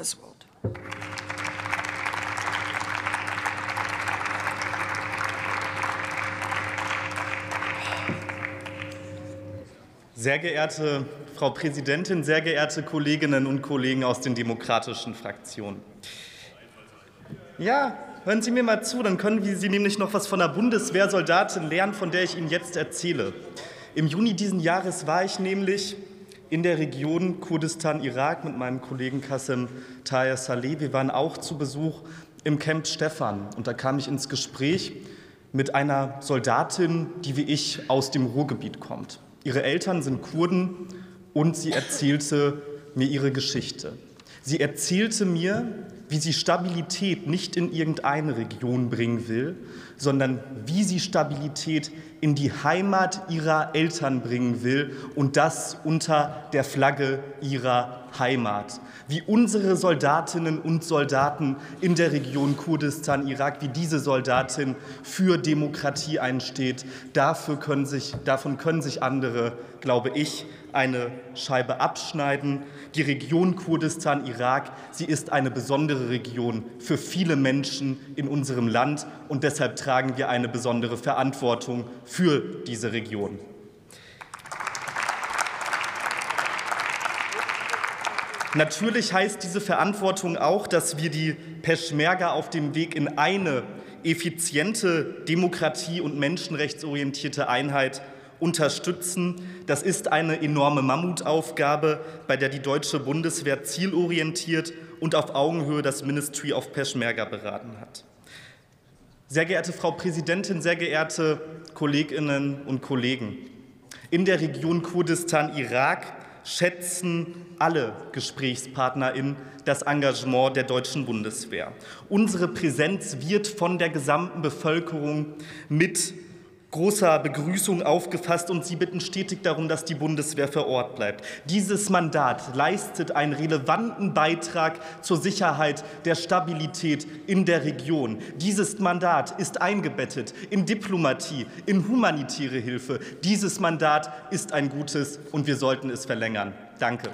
das Wort. Sehr geehrte Frau Präsidentin, sehr geehrte Kolleginnen und Kollegen aus den demokratischen Fraktionen. Ja, hören Sie mir mal zu, dann können Sie nämlich noch was von der Bundeswehrsoldatin lernen, von der ich Ihnen jetzt erzähle. Im Juni diesen Jahres war ich nämlich in der Region Kurdistan-Irak mit meinem Kollegen Kassem Tahir Saleh. Wir waren auch zu Besuch im Camp Stefan und da kam ich ins Gespräch mit einer Soldatin, die wie ich aus dem Ruhrgebiet kommt. Ihre Eltern sind Kurden und sie erzählte mir ihre Geschichte. Sie erzählte mir, wie sie Stabilität nicht in irgendeine Region bringen will, sondern wie sie Stabilität in die Heimat ihrer Eltern bringen will und das unter der Flagge ihrer Heimat. Wie unsere Soldatinnen und Soldaten in der Region Kurdistan, Irak, wie diese Soldatin für Demokratie einsteht, dafür können sich, davon können sich andere, glaube ich, eine Scheibe abschneiden. Die Region Kurdistan, Irak, sie ist eine besondere Region für viele Menschen in unserem Land und deshalb tragen wir eine besondere Verantwortung für diese Region. Natürlich heißt diese Verantwortung auch, dass wir die Peschmerga auf dem Weg in eine effiziente Demokratie und menschenrechtsorientierte Einheit unterstützen. Das ist eine enorme Mammutaufgabe, bei der die deutsche Bundeswehr zielorientiert und auf Augenhöhe das Ministry of Peschmerga beraten hat. Sehr geehrte Frau Präsidentin, sehr geehrte Kolleginnen und Kollegen, in der Region Kurdistan-Irak schätzen alle GesprächspartnerInnen das Engagement der deutschen Bundeswehr. Unsere Präsenz wird von der gesamten Bevölkerung mit großer Begrüßung aufgefasst und Sie bitten stetig darum, dass die Bundeswehr vor Ort bleibt. Dieses Mandat leistet einen relevanten Beitrag zur Sicherheit der Stabilität in der Region. Dieses Mandat ist eingebettet in Diplomatie, in humanitäre Hilfe. Dieses Mandat ist ein gutes und wir sollten es verlängern. Danke.